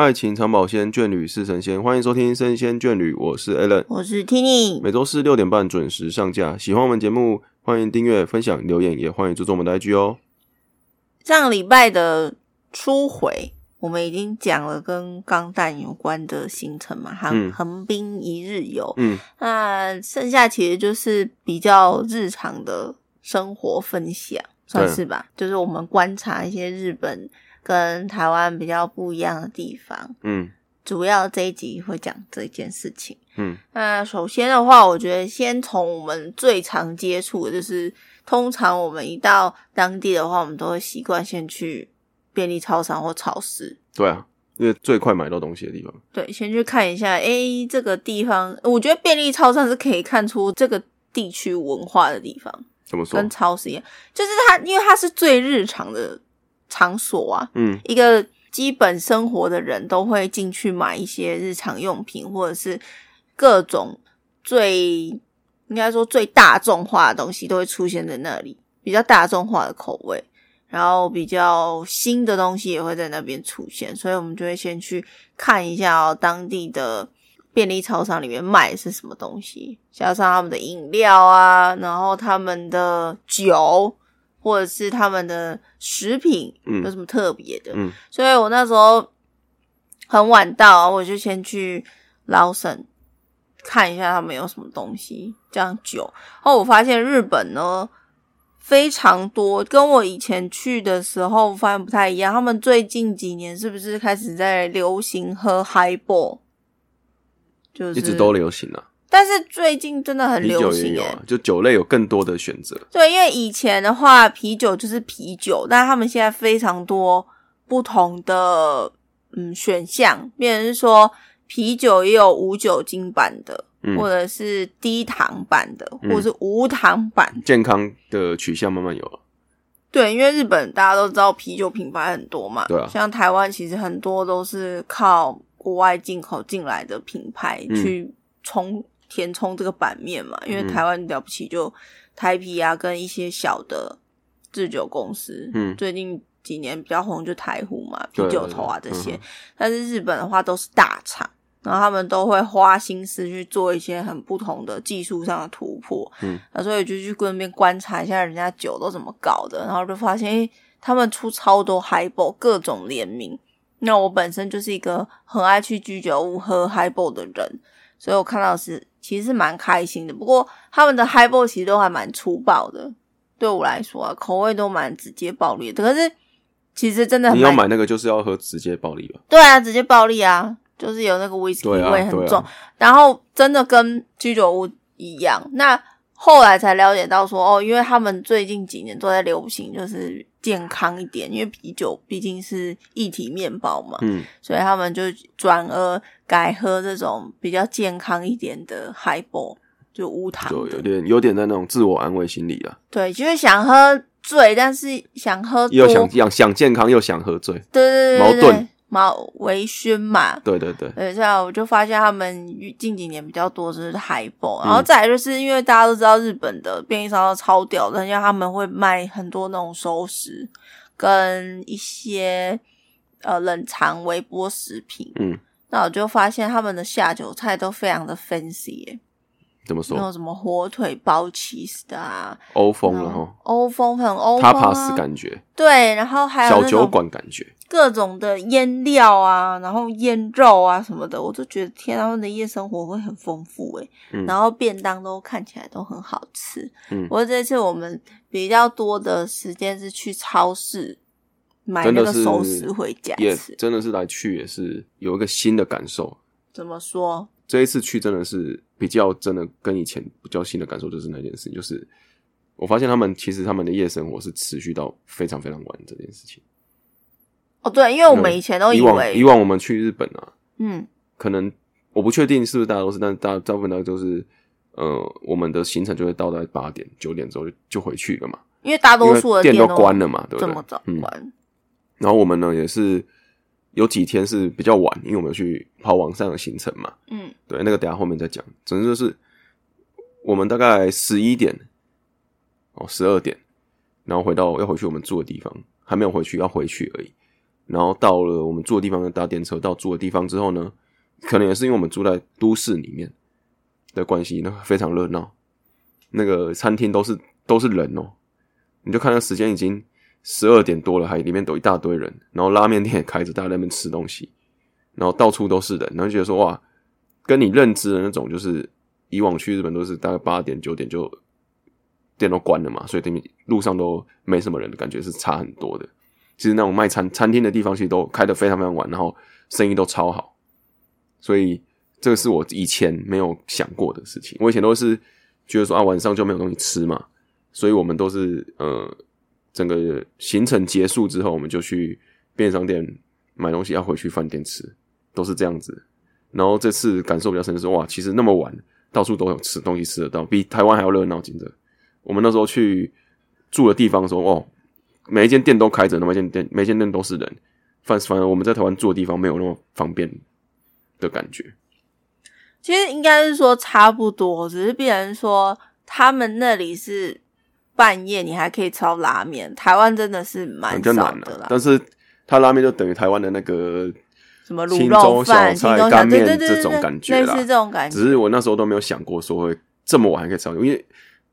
爱情长保鲜，眷侣是神仙。欢迎收听《生仙眷侣》，我是 Allen，我是 Tini。每周四六点半准时上架。喜欢我们节目，欢迎订阅、分享、留言，也欢迎注重我们的 IG 哦。上个礼拜的初回，我们已经讲了跟钢弹有关的行程嘛，横嗯横滨一日游。嗯，那剩下其实就是比较日常的生活分享，算是吧。就是我们观察一些日本跟台湾比较不一样的地方。嗯主要这一集会讲这件事情。嗯，那首先的话，我觉得先从我们最常接触的，就是通常我们一到当地的话，我们都会习惯先去便利超商或超市。对啊，因为最快买到东西的地方。对，先去看一下，诶，这个地方，我觉得便利超商是可以看出这个地区文化的地方，怎么说跟？超市一样，就是它，因为它是最日常的场所啊，嗯一个基本生活的人都会进去买一些日常用品，或者是各种最应该说最大众化的东西都会出现在那里，比较大众化的口味，然后比较新的东西也会在那边出现，所以我们就会先去看一下哦，当地的便利超商里面卖的是什么东西，加上他们的饮料啊，然后他们的酒。或者是他们的食品嗯有什么特别的，嗯所以我那时候很晚到，我就先去劳森看一下他们有什么东西，这样酒。然后我发现日本呢非常多，跟我以前去的时候发现不太一样。他们最近几年是不是开始在流行喝 Highball？就是一直都流行啊，但是最近真的很流行诶、酒也有啊，就酒类有更多的选择。对，因为以前的话，啤酒就是啤酒，但是他们现在非常多不同的嗯选项，变成是说啤酒也有无酒精版的，嗯或者是低糖版的，嗯或者是无糖版。健康的取向慢慢有了。对，因为日本大家都知道啤酒品牌很多嘛，对啊像台湾其实很多都是靠国外进口进来的品牌嗯去冲、填充这个版面嘛，因为嗯。台湾了不起就台啤啊，跟一些小的制酒公司，嗯。最近几年比较红就台湖嘛，啤酒头啊这些，但是日本的话都是大厂。然后他们都会花心思去做一些很不同的技术上的突破，嗯，那所以就去那边观察一下人家酒都怎么搞的，然后就发现，诶，他们出超多 highball 各种联名。那我本身就是一个很爱去居酒屋喝 highball 的人，所以我看到是其实是蛮开心的。不过他们的 highball 其实都还蛮粗暴的，对我来说啊，口味都蛮直接暴力的。可是其实真的很你要买那个就是要喝直接暴力吧？对啊，直接暴力啊，就是有那个 whisky 对啊味很重，然后真的跟居酒屋一样。那后来才了解到说，哦，因为他们最近几年都在流行就是健康一点，因为啤酒毕竟是一体面包嘛，嗯，所以他们就转而改喝这种比较健康一点的 highball，就无糖就有。点有点在那种自我安慰心理啊，对，就是想喝醉，但是想喝，又想想想健康又想喝醉。对对对对对矛盾，矛微醺嘛。对对对，等一下我就发现他们近几年比较多就是海报，嗯。然后再来就是因为大家都知道日本的便利商店超屌的，因为他们会卖很多那种熟食跟一些呃冷藏微波食品，嗯，那我就发现他们的下酒菜都非常的 fancy 耶，怎么说？那种什么火腿包 cheese 的啊，欧风然然后后欧风很欧他风啊。pass 感觉，对，然后还有小酒馆感觉，各种的腌料啊，然后腌肉啊什么的，我就觉得天啊，他们的夜生活会很丰富诶、嗯然后便当都看起来都很好吃。嗯不过这次我们比较多的时间是去超市买那个熟食回家吃。真的是来去也是有一个新的感受。怎么说？这一次去真的是比较真的跟以前比较新的感受，就是那件事情，就是我发现他们其实他们的夜生活是持续到非常非常晚这件事情。哦，对，因为我们以前都以为，以往我们去日本啊，嗯，可能我不确定是不是大家都是，但大大部分大家都是，呃，我们的行程就会到在八点九点之后就就回去了嘛，因为大多数的店都都关了嘛，对不对这么早？嗯，然后我们呢也是有几天是比较晚，因为我们有去跑网上的行程嘛，嗯对，那个等下后面再讲。总之就是我们大概十一点哦，十二点，然后回到要回去我们住的地方，还没有回去，要回去而已。然后到了我们住的地方搭电车到住的地方之后呢，可能也是因为我们住在都市里面的关系，那非常热闹。那个餐厅都是都是人哦，你就看那时间已经十二点多了，还里面都一大堆人，然后拉面店也开着，大家在那边吃东西，然后到处都是人，然后觉得说哇，跟你认知的那种就是以往去日本都是大概八点九点就店都关了嘛，所以等于路上都没什么人感觉是差很多的。其实那种卖餐餐厅的地方其实都开得非常非常晚，然后生意都超好，所以这个是我以前没有想过的事情。我以前都是觉得说啊，晚上就没有东西吃嘛，所以我们都是呃，整个行程结束之后，我们就去便利商店买东西，要回去饭店吃，都是这样子。然后这次感受比较深的是，哇，其实那么晚到处都有吃东西吃得到，比台湾还要热闹，真的。我们那时候去住的地方的时候，哦。每一间店都开着，那么一间店，每间店都是人。反反正我们在台湾住的地方没有那么方便的感觉。其实应该是说差不多，只是别人说他们那里是半夜你还可以吃拉面，台湾真的是蛮少的啦。但是他拉面就等于台湾的那个什么卤肉饭、小菜、干面这种感觉啦，类似这种感觉。只是我那时候都没有想过说会这么晚还可以吃到，因为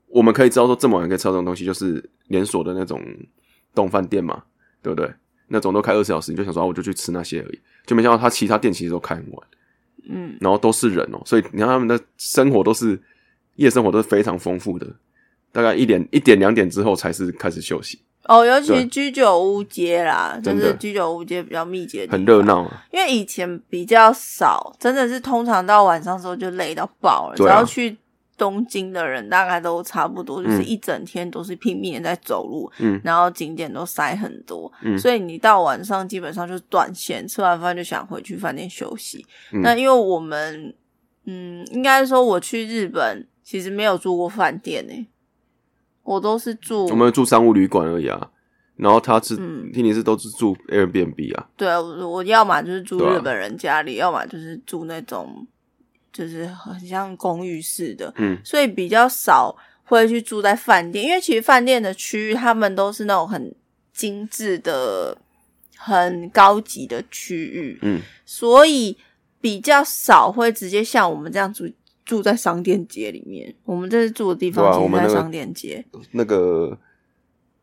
我们可以知道说这么晚可以吃到这种东西，就是连锁的那种。动饭店嘛，对不对？那种都开二十小时，你就想说，我就去吃那些而已，就没想到他其他店其实都开很晚，嗯，然后都是人哦，所以你看他们的生活都是夜生活都是非常丰富的，大概一点一点两点之后才是开始休息。哦，尤其居酒屋街啦，就是居酒屋街比较密集，很热闹。因为以前比较少，真的是通常到晚上时候就累到爆了，只要去。东京的人大概都差不多，就是一整天都是拼命在走路，嗯，然后景点都塞很多，嗯，所以你到晚上基本上就是断线，吃完饭就想回去饭店休息。那因为我们，嗯，应该说我去日本其实没有住过饭店呢，我都是住我们住商务旅馆而已啊。然后他是听你是都是住 Airbnb 啊？对啊，我要么就是住日本人家里，要么就是住那种。就是很像公寓式的，嗯，所以比较少会去住在饭店，因为其实饭店的区域他们都是那种很精致的、很高级的区域，嗯，所以比较少会直接像我们这样住住在商店街里面。我们这次住的地方其实在商店街，那个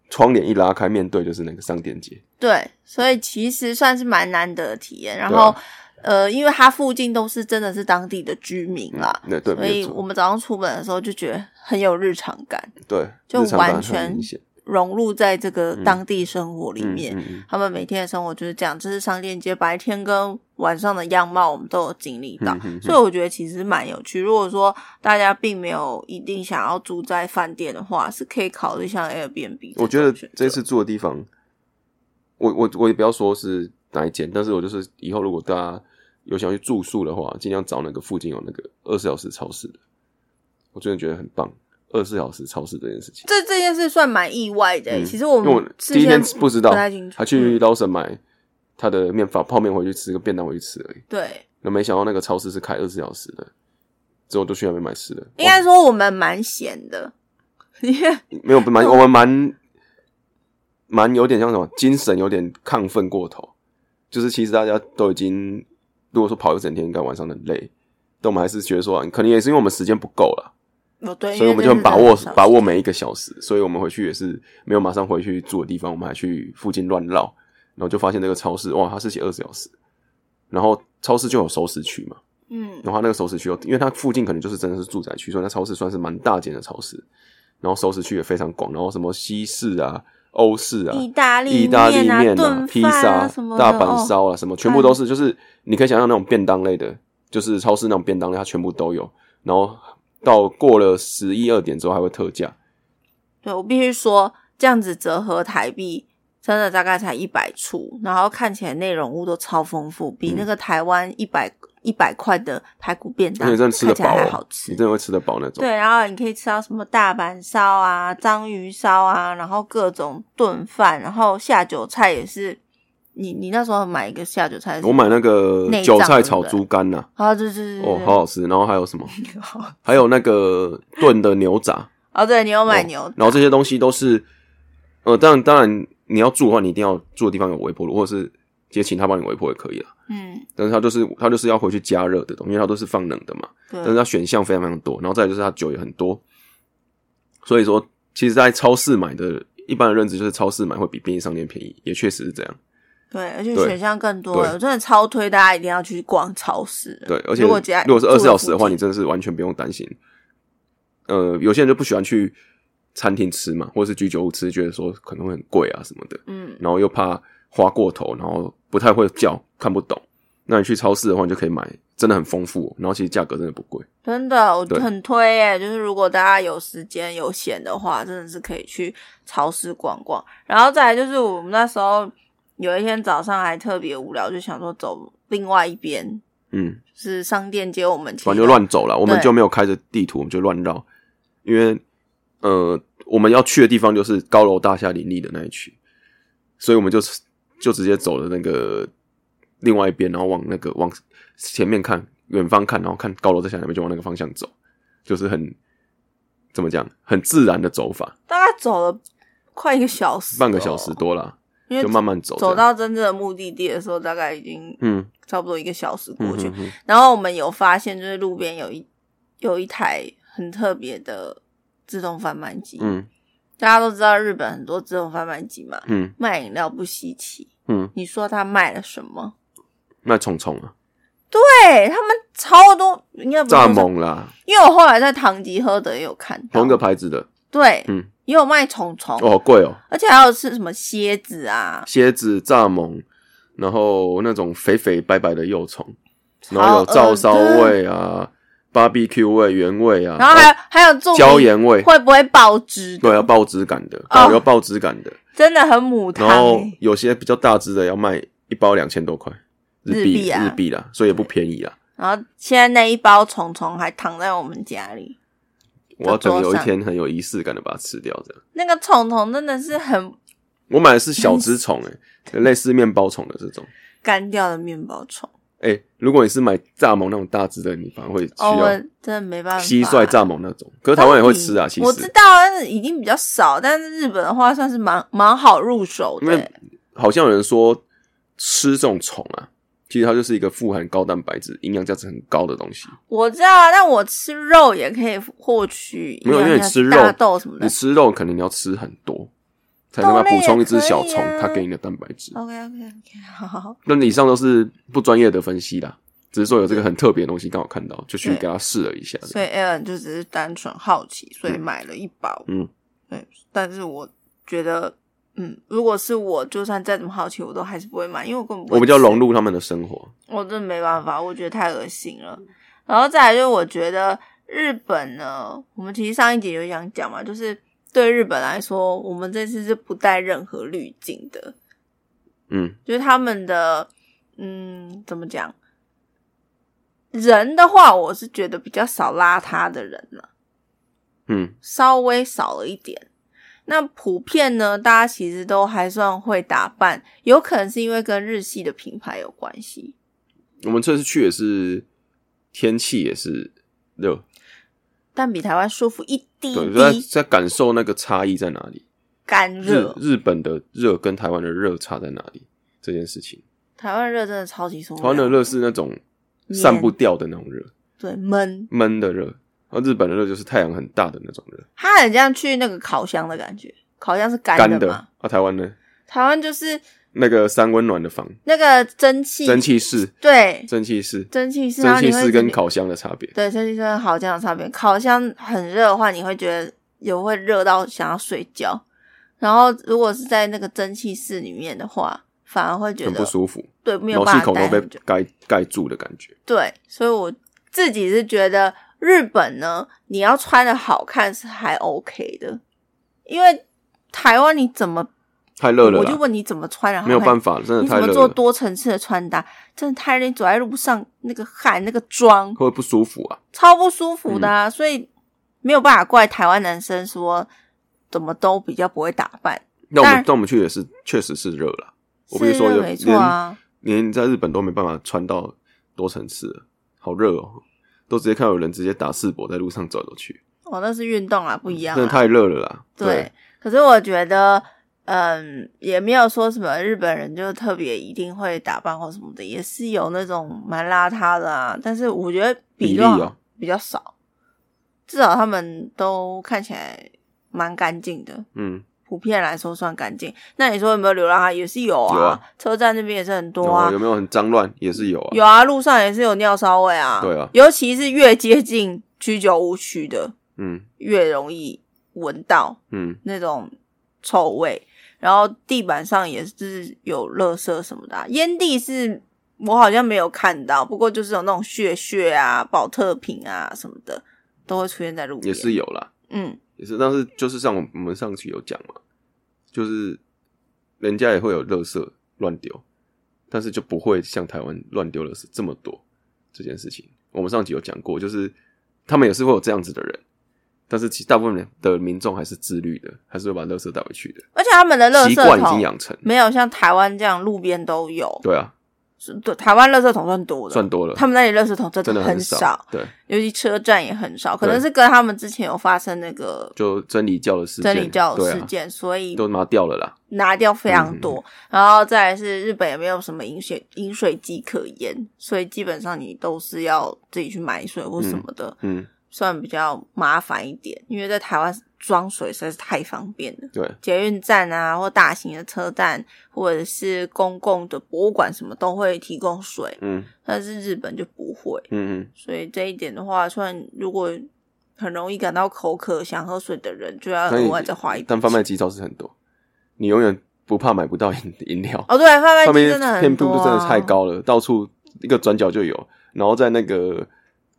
窗帘一拉开，面对就是那个商店街，对，所以其实算是蛮难得的体验。然后。呃，因为它附近都是真的是当地的居民啦，对对，所以我们早上出门的时候就觉得很有日常感，对，就完全融入在这个当地生活里面。他们每天的生活就是这样，这是商店街白天跟晚上的样貌，我们都有经历到，所以我觉得其实蛮有趣。如果说大家并没有一定想要住在饭店的话，是可以考虑像 Airbnb。我觉得这次住的地方，我我我也不要说是哪一间，但是我就是以后如果大家。有想去住宿的话，尽量找那个附近有那个二十小时超市的。我真的觉得很棒，二十四小时超市这件事情。这这件事算蛮意外的。其实我们第一天不知道，他去捞神买他的面法泡面回去吃，个便当回去吃而已。对。那没想到那个超市是开二十四小时的，之后都去那边买吃的。应该说我们蛮闲的，没有蛮我们蛮蛮有点像什么精神有点亢奋过头，就是其实大家都已经。如果说跑一整天，应该晚上很累，但我们还是觉得说，可能也是因为我们时间不够了，哦对，所以我们就很把握把握每一个小时，所以我们回去也是没有马上回去住的地方，我们还去附近乱绕，然后就发现那个超市，哇，它是写二十小时，然后超市就有熟食区嘛，嗯，然后那个熟食区，因为它附近可能就是真的是住宅区，所以那超市算是蛮大间的超市，然后熟食区也非常广，然后什么西式啊。欧式啊，意大利意大利面啊，披萨、大阪烧啊，什么全部都是，就是你可以想象那种便当类的，就是超市那种便当类，它全部都有。然后到过了十一二点之后还会特价。对我必须说，这样子折合台币真的大概才一百出，然后看起来内容物都超丰富，比那个台湾一百。一百块的排骨便当，看起来还好吃，你真的会吃得饱那种。对，然后你可以吃到什么大阪烧啊、章鱼烧啊，然后各种炖饭，然后下酒菜也是。你你那时候买一个下酒菜，我买那个韭菜炒猪肝呐，啊，对对对，哦，好好吃。然后还有什么？还有那个炖的牛杂。哦，对，你有买牛。然后这些东西都是，呃，当然当然你要住的话，你一定要住的地方有微波炉，或者是。直接请他帮你微波也可以啦。嗯，但是它就是它就是要回去加热的东西，因为它都是放冷的嘛。但是对，它选项非常非常多，然后再来就是它酒也很多，所以说其实，在超市买的一般的认知就是超市买会比便利商店便宜，也确实是这样。对，而且选项更多了，我真的超推大家一定要去逛超市。对，而且如果家如果是二十四小时的话，你真的是完全不用担心。呃，有些人就不喜欢去餐厅吃嘛，或者是居酒屋吃，觉得说可能会很贵啊什么的，嗯，然后又怕花过头，然后不太会叫，看不懂。那你去超市的话，你就可以买，真的很丰富，然后其实价格真的不贵。真的，我很推耶。就是如果大家有时间有闲的话，真的是可以去超市逛逛。然后再来就是我们那时候有一天早上还特别无聊，就想说走另外一边，嗯，是商店街，我们反正就乱走了，我们就没有开着地图，我们就乱绕，因为呃，我们要去的地方就是高楼大厦林立的那一区，所以我们就就直接走了那个另外一边，然后往那个往前面看，远方看，然后看高楼大厦那边，就往那个方向走，就是很怎么讲，很自然的走法，大概走了快一个小时，半个小时，多了，因为就慢慢走，走到真正的目的地的时候，大概已经嗯差不多一个小时过去。嗯嗯然后我们有发现，就是路边有一有一台很特别的自动贩卖机。嗯大家都知道日本很多自动贩卖机嘛，嗯。卖饮料不稀奇。嗯，你说他卖了什么？卖虫虫啊，对他们超多，应该不是蚱蜢啦，因为我后来在唐吉诃德也有看到，同一个牌子的，对，嗯，也有卖虫虫，哦，好贵哦。而且还有吃什么蝎子啊，蝎子、蚱蜢，然后那种肥肥白白的幼虫，然后有超照烧味啊、BBQ 味、原味啊，然后还有还有重椒盐味，会不会爆汁的？对，要爆汁感的，哦有爆汁感的。真的很母汤、然后欸。有些比较大只的要卖一包两千多块日币，日币啊日币啦，所以也不便宜啦。然后现在那一包虫虫还躺在我们家里，我要等有一天很有仪式感的把它吃掉，这样。那个虫虫真的是很我买的是小只虫，诶，类似面包虫的这种。干掉的面包虫。哎、如果你是买蚱蜢那种大只的，你反而会需哦，真的没办法。蟋蟀、蚱蜢那种。可是台湾也会吃啊，其实我知道，但是已经比较少。但是日本的话，算是蛮蛮好入手的、因为好像有人说吃这种虫啊，其实它就是一个富含高蛋白质、营养价值很高的东西。我知道，但我吃肉也可以获取没有因为你吃肉大豆什么的你。吃肉可能你要吃很多，才能补充一只小虫啊它给你的蛋白质。OK OK OK，好，好那以上都是不专业的分析啦，只是说有这个很特别的东西刚好看到，就去给他试了一下。所以 Alan 就只是单纯好奇，所以买了一包。嗯，对，但是我觉得，嗯，如果是我，就算再怎么好奇，我都还是不会买，因为我根本不会我比较融入他们的生活。我真的没办法，我觉得太恶心了。然后再来就是，我觉得日本呢，我们其实上一集有想讲嘛，就是对日本来说，我们这次是不带任何滤镜的，嗯就是他们的，嗯，怎么讲？人的话，我是觉得比较少邋遢的人了，嗯，稍微少了一点。那普遍呢，大家其实都还算会打扮，有可能是因为跟日系的品牌有关系。我们这次去也是天气也是热，但比台湾舒服一滴对，就在，在感受那个差异在哪里。日干热。日本的热跟台湾的热差在哪里？这件事情，台湾热真的超级受不了。台湾的热是那种散不掉的那种热，对闷，闷的热，而日本的热就是太阳很大的那种热，它很像去那个烤箱的感觉。烤箱是干。的嘛？啊，台湾呢？台湾就是那个三温暖的房，那个蒸汽，蒸汽室，对，蒸汽室，蒸汽室，蒸汽室跟烤箱的差别。对蒸汽室跟烤箱的差别。烤箱很热的话，你会觉得有会热到想要睡觉，然后如果是在那个蒸汽室里面的话，反而会觉很不舒服，对没有毛办法细孔都被。盖盖住的感觉。对，所以我自己是觉得日本呢，你要穿的好看是还 OK 的，因为台湾你怎么，太热了，我就问你怎么穿，然后没有办法，真的太热你怎么做多层次的穿搭，真的太热，你走在路上那个汗那个妆会不舒服啊。超不舒服的、嗯。啊，所以没有办法怪台湾男生说怎么都比较不会打扮，那我们当然但我们去也是确实是热了，我比如说有是没错啊。连连在日本都没办法穿到多层次，好热哦，都直接看到有人直接打赤膊在路上走走去，哦，那是运动啊，不一样、啊。真的太热了啦。对，可是我觉得，嗯，也没有说什么日本人就特别一定会打扮或什么的，也是有那种蛮邋遢的啊。但是我觉得比例哦比较少，至少他们都看起来蛮干净的。嗯，普遍来说算干净。那你说有没有流浪汉？也是有啊，有啊车站那边也是很多有啊，有没有很脏乱？也是有啊。有啊，路上也是有尿骚味啊。对啊尤其是越接近居酒屋区的，嗯越容易闻到嗯，那种臭味。然后地板上也是有垃圾什么的、啊，烟蒂是我好像没有看到，不过就是有那种血血啊、保特瓶啊什么的都会出现在路边。也是有啦，嗯，也是。但是就是像我们上期有讲嘛，就是人家也会有垃圾乱丢，但是就不会像台湾乱丢垃圾这么多这件事情。我们上集有讲过，就是他们也是会有这样子的人，但是其实大部分的民众还是自律的，还是会把垃圾带回去的，而且他们的垃圾习惯已经桶养成。没有像台湾这样路边都有。对啊，是对，台湾垃圾桶算多的，算多了，他们那里垃圾桶真真的很少。对，尤其车站也很少，可能是跟他们之前有发生那个就真理教的事件，真理教的事件，所以都拿掉了啦。拿掉非常嗯。多。然后再来是日本也没有什么饮水饮水机可言，所以基本上你都是要自己去买水或什么的，嗯，算比较麻烦一点。因为在台湾装水实在是太方便了。对，捷运站啊，或大型的车站，或者是公共的博物馆，什么都会提供水，嗯但是日本就不会。嗯嗯，所以这一点的话，算如果很容易感到口渴、想喝水的人，就要但额外再花一笔但贩卖钱机倒是很多，你永远不怕买不到饮 饮料。哦，对，贩卖机真的很偏多、啊，度真的太高了，到处一个转角就有，然后在那个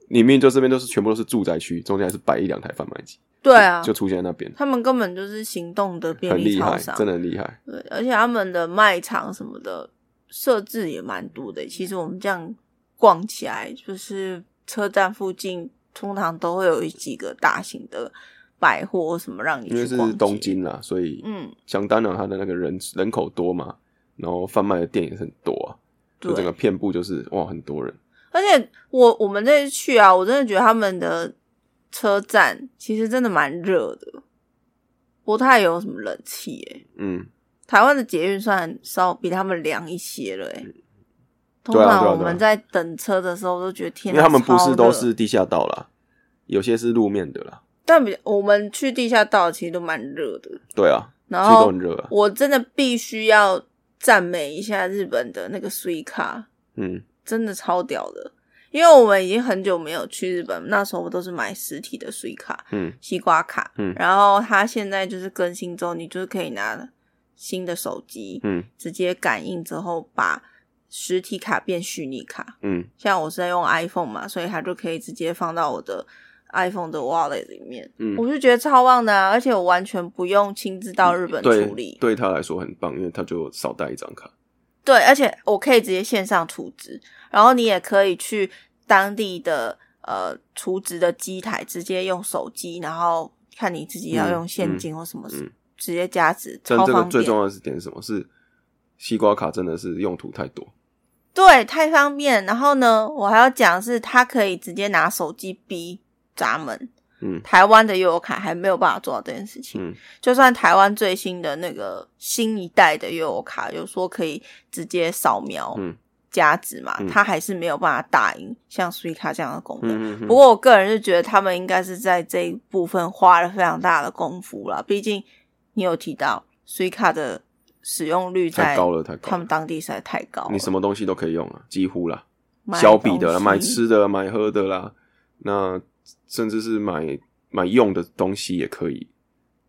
里面就这边都是全部都是住宅区，中间还是摆一两台贩卖机，对啊，就出现在那边，他们根本就是行动的便很厉害，利超商，真的很厉害。对，而且他们的卖场什么的设置也蛮多的。其实我们这样逛起来，就是车站附近通常都会有几个大型的百货什么让你因为是东，京啦，所以嗯，想当然它的那个人人口多嘛，然后贩卖的店也是很多啊，就整个遍布就是哇很多人，而且我我们这次去啊，我真的觉得他们的车站其实真的蛮热的，不太有什么冷气诶、嗯，台湾的捷运算稍比他们凉一些了诶、通常我们在等车的时候都觉得天啊，因为他们不是都是地下道啦，有些是路面的啦，但比我们去地下道其实都蛮热的，对啊，然其实都后很热啊，我真的必须要赞美一下日本的那个 s u i c a 嗯真的超屌的。因为我们已经很久没有去日本，那时候我都是买实体的 c a 嗯西瓜卡，嗯然后它现在就是更新之后，你就是可以拿新的手机，嗯直接感应之后把实体卡变虚拟卡。嗯像我是在用 iPhone 嘛，所以它就可以直接放到我的 iPhone 的 wallet 里面。嗯，我就觉得超棒的、啊，而且我完全不用亲自到日本处理。对他来说很棒，因为他就少带一张卡，对，而且我可以直接线上储值，然后你也可以去当地的呃储值的机台，直接用手机，然后看你自己要用现金或什么，嗯直接加值，但这个。最重要的是点是什么？是西瓜卡真的是用途太多，对，太方便。然后呢，我还要讲是，它可以直接拿手机逼闸门。嗯台湾的悠游卡还没有办法做到这件事情。嗯就算台湾最新的那个新一代的悠游卡有说可以直接扫描嗯加值嘛，嗯它还是没有办法打赢像 s u i c a 这样的功能。不过我个人是觉得他们应该是在这一部分花了非常大的功夫啦，毕竟你有提到 s u i c a 的使用率在太高了，太高了。他们当地实在太高了。你什么东西都可以用啊，几乎啦，买小笔的啦，买吃的、买喝的啦，那甚至是买买用的东西也可以。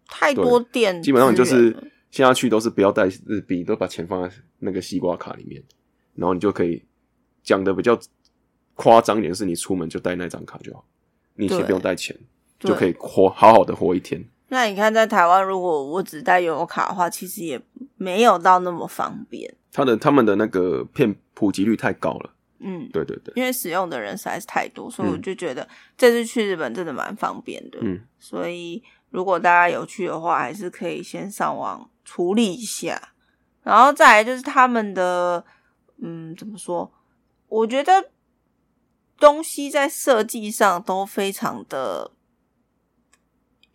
太多店，基本上你就是现在去都是不要带日币，都把钱放在那个西瓜卡里面，然后你就可以讲的比较夸张一点，是你出门就带那张卡就好，你先不用带钱，就可以活好好的活一天。那你看，在台湾，如果我只带悠游卡的话，其实也没有到那么方便。他的他们的那个片普及率太高了，嗯，对对对，因为使用的人实在是太多，所以嗯我就觉得这次去日本真的蛮方便的。嗯，所以如果大家有去的话，还是可以先上网处理一下，然后再来就是他们的，嗯，怎么说？我觉得东西在设计上都非常的，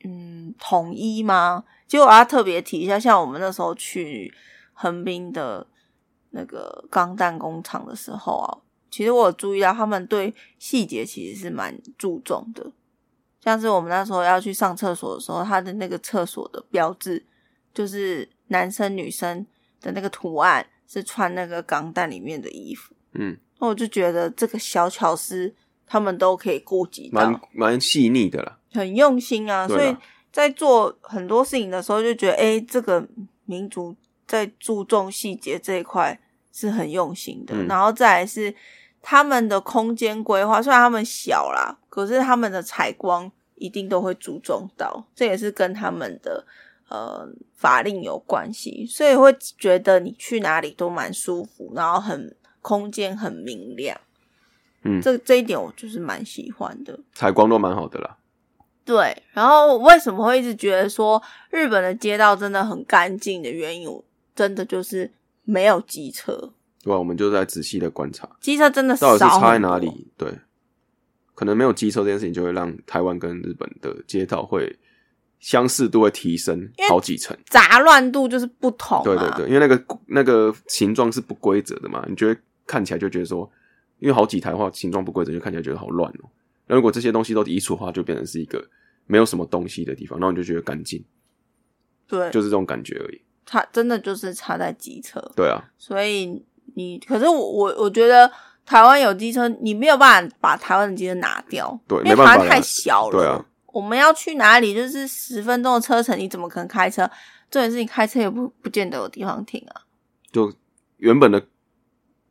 嗯，统一吗？结果我要特别提一下，像我们那时候去横滨的那个钢弹工厂的时候啊，其实我有注意到他们对细节其实是蛮注重的。像是我们那时候要去上厕所的时候，他的那个厕所的标志就是男生女生的那个图案是穿那个钢弹里面的衣服。嗯，那我就觉得这个小巧思他们都可以顾及蛮到，蛮细腻的啦。很用心啊。所以在做很多事情的时候，就觉得哎、诶这个民族在注重细节这一块是很用心的。嗯然后再来是他们的空间规划，虽然他们小啦，可是他们的采光一定都会注重到，这也是跟他们的呃法令有关系，所以会觉得你去哪里都蛮舒服，然后很空间很明亮。嗯这这一点我就是蛮喜欢的。采光都蛮好的啦。对，然后为什么会一直觉得说日本的街道真的很干净的原因，真的就是没有机车，对吧？我们就在仔细的观察，机车真的少到底是差在哪？里？对，可能没有机车这件事情，就会让台湾跟日本的街道会相似度会提升好几层。杂乱度就是不同、啊。对对对，因为那个那个形状是不规则的嘛，你觉得看起来就觉得说，因为好几台的话形状不规则，就看起来觉得好乱哦。那如果这些东西都移除的话，就变成是一个没有什么东西的地方，然后你就觉得干净，对，就是这种感觉而已。差真的就是差在机车，对啊，所以你可是我我我觉得台湾有机车，你没有办法把台湾的机车拿掉，对因为台湾太小了。对啊，我们要去哪里就是十分钟的车程，你怎么可能开车？重点是你开车也不不见得有地方停啊。就原本的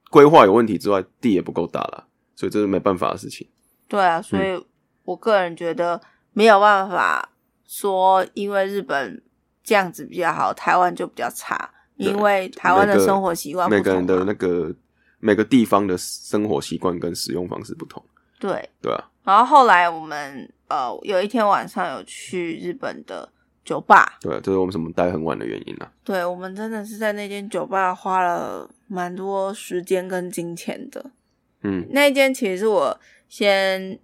规划有问题之外，地也不够大了，所以这是没办法的事情。对啊，所嗯以我个人觉得没有办法说，因为日本这样子比较好，台湾就比较差，对因为台湾的生活习惯不每个人的那个每个地方的生活习惯跟使用方式不同，对。对啊，然后后来我们呃有一天晚上有去日本的酒吧，对啊，这是我们什么待很晚的原因啊。对我们真的是在那间酒吧花了蛮多时间跟金钱的。嗯那一间其实是我先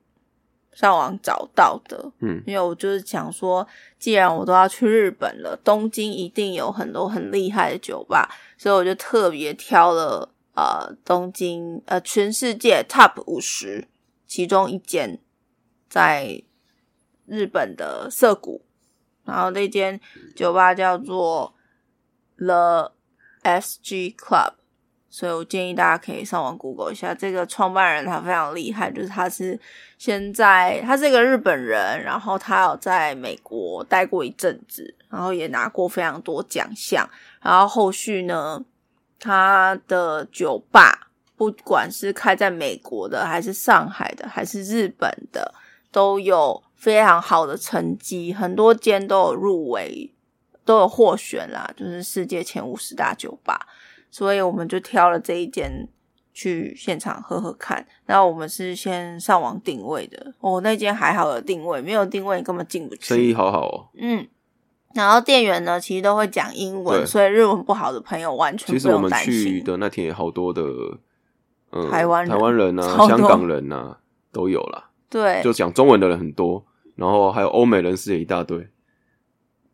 上网找到的，嗯因为我就是想说，既然我都要去日本了，东京一定有很多很厉害的酒吧，所以我就特别挑了呃东京呃全世界 Top 五十其中一间，在日本的涩谷，然后那间酒吧叫做 The SG Club。所以我建议大家可以上网 Google 一下，这个创办人他非常厉害，就是他是现在他是一个日本人，然后他有在美国待过一阵子，然后也拿过非常多奖项，然后后续呢，他的酒吧不管是开在美国的，还是上海的，还是日本的，都有非常好的成绩，很多间都有入围，都有获选啦，就是世界前五十大酒吧。所以我们就挑了这一间去现场喝喝看。然后我们是先上网定位的，哦，那间还好有定位，没有定位根本进不去。生意好好哦。嗯，然后店员呢其实都会讲英文，所以日文不好的朋友完全不其实我们。去的那天也好多的，嗯，台湾人台湾人啊，香港人啊都有啦，对就讲中文的人很多，然后还有欧美人士也一大堆。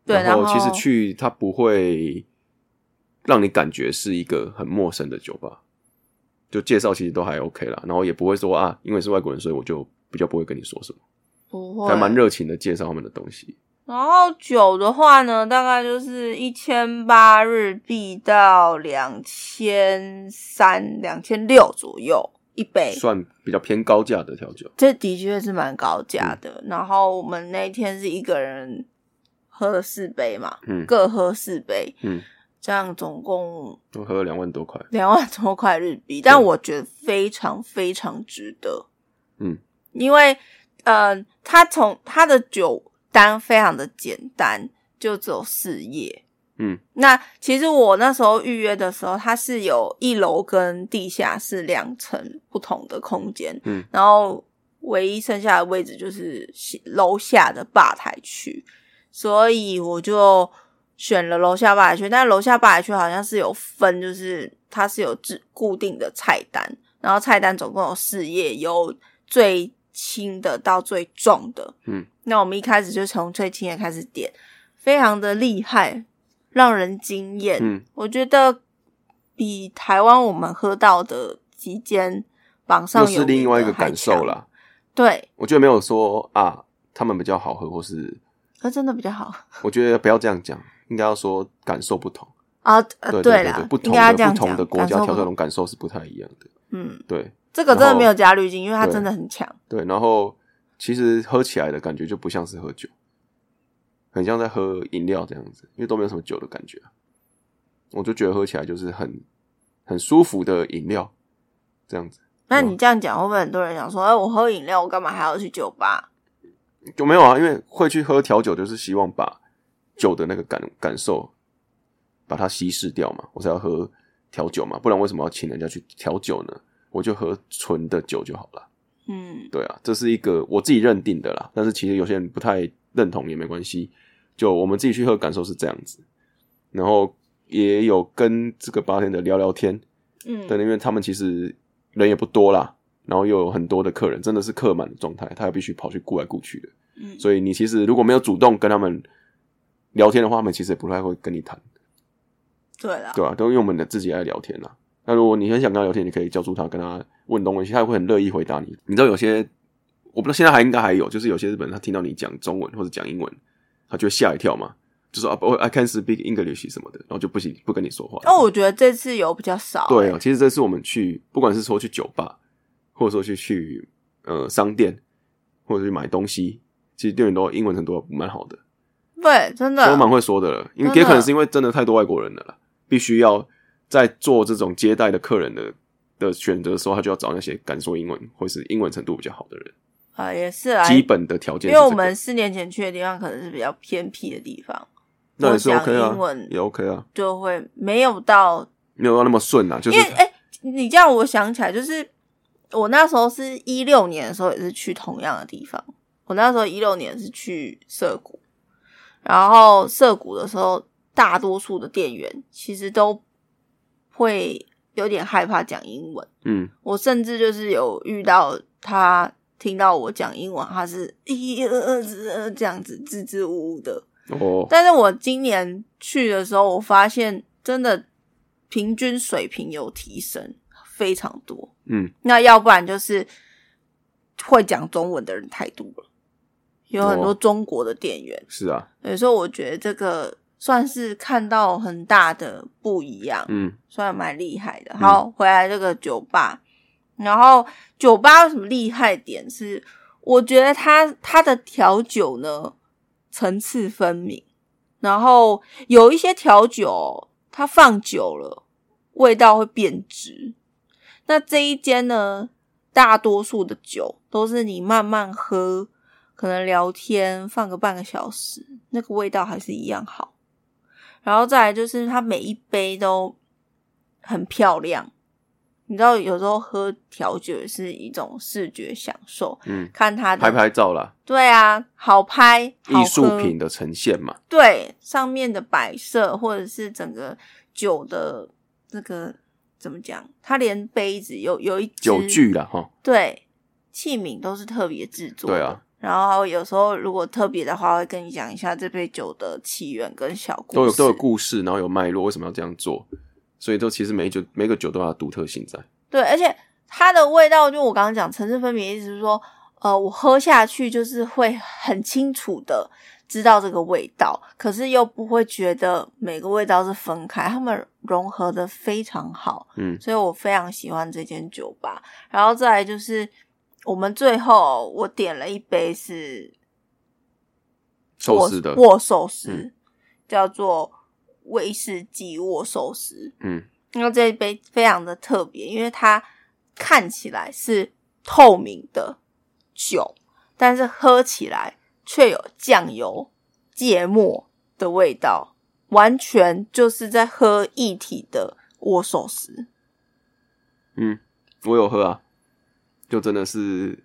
对，然后其实去他不会让你感觉是一个很陌生的酒吧，就介绍其实都还 OK 啦，然后也不会说啊，因为是外国人，所以我就比较不会跟你说什么，不会。还蛮热情的介绍他们的东西。然后酒的话呢，大概就是一千八日币到两千三、两千六左右一杯。算比较偏高价的调酒，这的确是蛮高价的。然后我们那一天是一个人喝了四杯嘛，嗯。各喝四杯，嗯，这样总共都喝了两万多块，两万多块日币，但我觉得非常非常值得。嗯，因为呃，他从他的酒单非常的简单，就只有四页。嗯，那其实我那时候预约的时候，它是有一楼跟地下室两层不同的空间，嗯，然后唯一剩下的位置就是楼下的吧台区，所以我就选了楼下吧台区。但楼下吧台区好像是有分，就是它是有制固定的菜单，然后菜单总共有四页，有最轻的到最重的。嗯，那我们一开始就从最轻的开始点。非常的厉害，让人惊艳。嗯，我觉得比台湾我们喝到的几间榜上又是有另外一个感受强。啦。对，我觉得没有说啊，他们比较好喝，或是那真的比较好我觉得不要这样讲，应该要说感受不同。啊。呃对对啦对，不应同的不同的国家调出来感受不的感受是不太一样的。嗯，对这个真的没有加滤镜，因为它真的很强。对，然后其实喝起来的感觉就不像是喝酒，很像在喝饮料这样子，因为都没有什么酒的感觉啊。我就觉得喝起来就是很很舒服的饮料，这样子那你这样讲，会不会很多人想说，哎，我喝饮料，我干嘛还要去酒吧？就没有啊，因为会去喝调酒，就是希望把酒的那个感感受把它稀释掉嘛，我才要喝调酒嘛，不然为什么要请人家去调酒呢？我就喝纯的酒就好了。嗯，对啊，这是一个我自己认定的啦，但是其实有些人不太认同也没关系，就我们自己去喝感受是这样子，然后也有跟这个八天的聊聊天，嗯，对，因为他们其实人也不多啦，然后又有很多的客人，真的是客满的状态，他也必须跑去顾来顾去的，嗯。所以你其实如果没有主动跟他们聊天的话，他们其实也不太会跟你谈，对啦，对、啊都因为我们的自己爱聊天啦。那如果你很想跟他聊天，你可以叫住他，跟他问东问西，他也会很乐意回答你。你知道有些，我不知道现在还应该还有，就是有些日本人他听到你讲中文或者讲英文，他就会吓一跳嘛，就说啊，我 I can speak English 什么的，然后就不行不跟你说话。哦，我觉得这次有比较少。对啊，哎其实这次我们去，不管是说去酒吧，或者说去去呃商店，或者去买东西，其实店员都英文程度蛮好的，对，真的都蛮会说的了。因为也可能是因为真的太多外国人了啦，必须要在做这种接待的客人的的选择的时候，他就要找那些敢说英文或是英文程度比较好的人。啊，也是啊，基本的条件因为我们四年前去的地方可能是比较偏僻的地方，那也是 OK 英文啊，也 OK 啊，就会没有到没有到那么顺啊，就是因为哎、你这样我想起来，就是我那时候是一六年的时候，也是去同样的地方。我那时候一六年是去涩谷，然后涩谷的时候，大多数的店员其实都会有点害怕讲英文。嗯我甚至就是有遇到他听到我讲英文，他是一二二呃这样子支支吾吾的。哦，但是我今年去的时候，我发现真的平均水平有提升非常多。嗯那要不然就是会讲中文的人太多了，有很多哦中国的店员，是啊，所以说我觉得这个算是看到很大的不一样，嗯算蛮厉害的。好，回来这个酒吧，然后酒吧有什么厉害点是？我觉得它它的调酒呢层次分明，然后有一些调酒它放久了味道会变质。那这一间呢，大多数的酒都是你慢慢喝，可能聊天放个半个小时，那个味道还是一样好。然后再来就是它每一杯都很漂亮，你知道有时候喝调酒也是一种视觉享受，嗯，看它的拍拍照啦，对啊，好拍，好艺术品的呈现嘛，对上面的摆设或者是整个酒的那个怎么讲？它连杯子有有一酒具了，哈，对器皿都是特别制作的。对啊，然后有时候如果特别的话，会跟你讲一下这杯酒的起源跟小故事。都有都有故事，然后有脉络，为什么要这样做？所以都其实每一酒每个酒都有它的独特性在。对，而且它的味道，就我刚刚讲层次分别，意思是说，呃，我喝下去就是会很清楚的知道这个味道，可是又不会觉得每个味道是分开，它们融合的非常好，嗯所以我非常喜欢这间酒吧。然后再来就是我们最后我点了一杯是寿司的，握握寿司，嗯叫做威士忌握寿司。嗯因为这一杯非常的特别，因为它看起来是透明的酒，但是喝起来却有酱油、芥末的味道，完全就是在喝一体的握寿司。嗯，我有喝啊，就真的是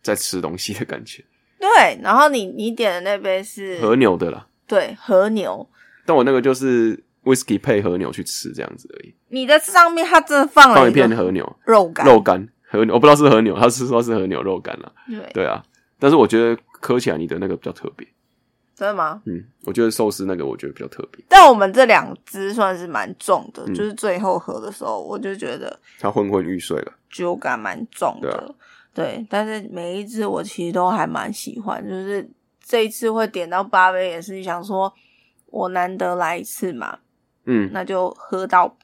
在吃东西的感觉，对，然后你你点的那杯是和牛的啦，对和牛，但我那个就是 whisky 配和牛去吃这样子而已，你的上面它真的放放一片和牛肉干，肉干和牛，我不知道是和牛，他是说是和牛肉干啦，对。对啊，但是我觉得喝起来你的那个比较特别，真的吗？嗯，我觉得寿司那个我觉得比较特别，但我们这两只算是蛮重的，嗯就是最后喝的时候，我就觉得它昏昏欲睡了。酒感蛮重的。对啊对，但是每一只我其实都还蛮喜欢，就是这一次会点到八杯，也是想说我难得来一次嘛，嗯，那就喝到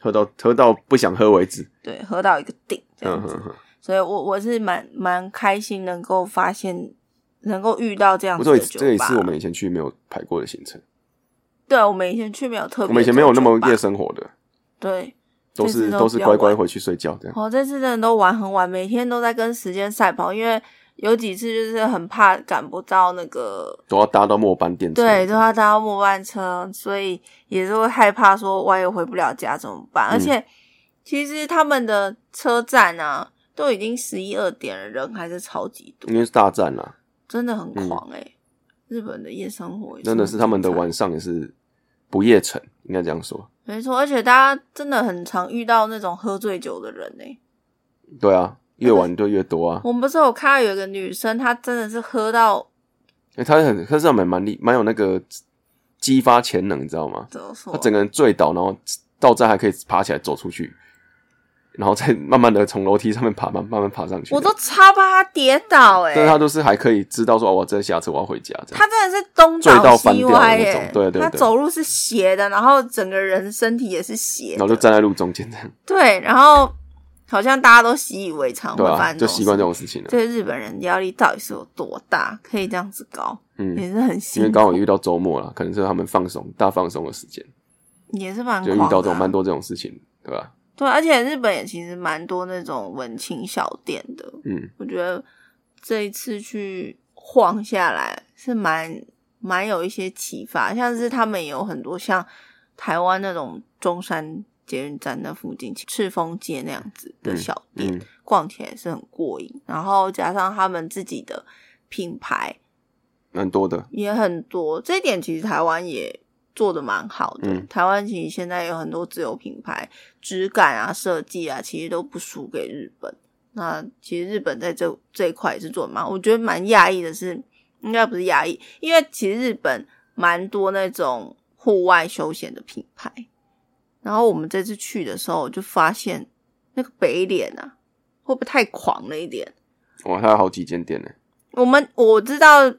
喝到喝到不想喝为止。对，喝到一个顶这样子。嗯哼哼，所以我我是蛮蛮开心，能够发现，能够遇到这样不错，子的酒吧。这也是我们以前去没有排过的行程。对我们以前去没有特别，我们以前没有那么夜，生活的，对。都是都是乖乖回去睡觉这样。哦，这次真的都玩很晚，每天都在跟时间赛跑，因为有几次就是很怕赶不到那个，都要搭到末班电车。对，都要搭到末班车，所以也是会害怕说万一回不了家怎么办？而嗯且其实他们的车站啊，都已经十一二点了，人还是超级多，因为是大战啦，真的很狂哎、日本的夜生活真的是他们的晚上也是不夜城，应该这样说。没错，而且大家真的很常遇到那种喝醉酒的人呢、对啊，越晚就越多啊。我们不是有看到有一个女生，她真的是喝到因为他很，她是蛮蛮力，蛮有那个激发潜能，你知道吗？怎么说？他整个人醉倒，然后到站还可以爬起来走出去，然后再慢慢的从楼梯上面爬，慢慢慢爬上去。我都超怕他跌倒哎、但是他都是还可以知道说，哦，我这下车，我要回家这样。她真的是东倒西歪耶、那种对对对他走路是斜的，然后整个人身体也是斜，然后就站在路中间这样，对，然后好像大家都习以为常，对啊，会发生就习惯这种种事情了。对。日本人压力到底是有多大，可以这样子搞，嗯，也是很辛苦，因为刚好遇到周末了，可能是他们放松、大放松的时间，也是蛮就遇到这种蛮多这种事情，对吧？对，而且日本也其实蛮多那种文青小店的，嗯，我觉得这一次去晃下来是蛮蛮有一些启发，像是他们也有很多像台湾那种中山捷运站那附近赤峰街那样子的小店，嗯逛起来是很过瘾。然后加上他们自己的品牌蛮多的，也很多，这一点其实台湾也做的蛮好的。嗯台湾其实现在有很多自有品牌，质感啊、设计啊，其实都不输给日本。那其实日本在这这一块也是做的蛮，我觉得蛮讶异的是，应该不是讶异，因为其实日本蛮多那种户外休闲的品牌。然后我们这次去的时候，我就发现那个北脸啊，会不会太狂了一点？哇，它有好几间店呢，我们我知道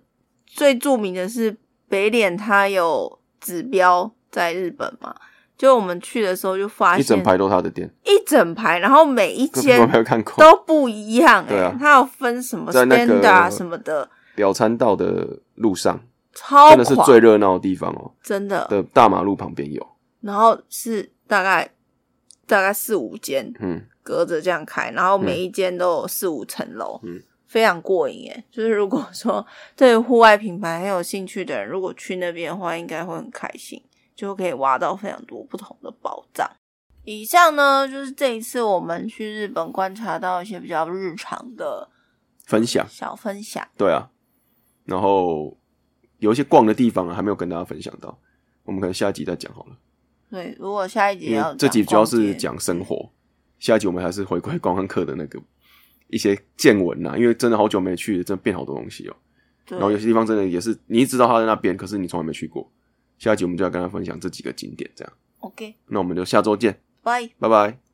最著名的是北脸，它有指标在日本嘛。就我们去的时候就发现一整排都是他的店，一整排，然后每一根间本没有看过。都不一样哎、对啊。它有分什么 standard 什么的，表参道的路上，超真的是最热闹的地方哦，真的。的大马路旁边有，然后是大概大概四五间嗯，隔着这样开，然后每一间都有四五层楼，嗯，非常过瘾哎。就是如果说 对户外品牌很有兴趣的人，如果去那边的话，应该会很开心，就可以挖到非常多不同的宝藏。以上呢，就是这一次我们去日本观察到一些比较日常的分享，小分享。对啊，然后有一些逛的地方啊，还没有跟大家分享到，我们可能下一集再讲好了，对，如果下一集要这集主要是讲生活，下一集我们还是回归观光客的那个一些见闻呐，因为真的好久没去，真的变好多东西哦、然后有些地方真的也是你一知道他在那边，可是你从来没去过。下一集我们就要跟他分享这几个景点，这样。OK，那我们就下周见，拜。拜拜。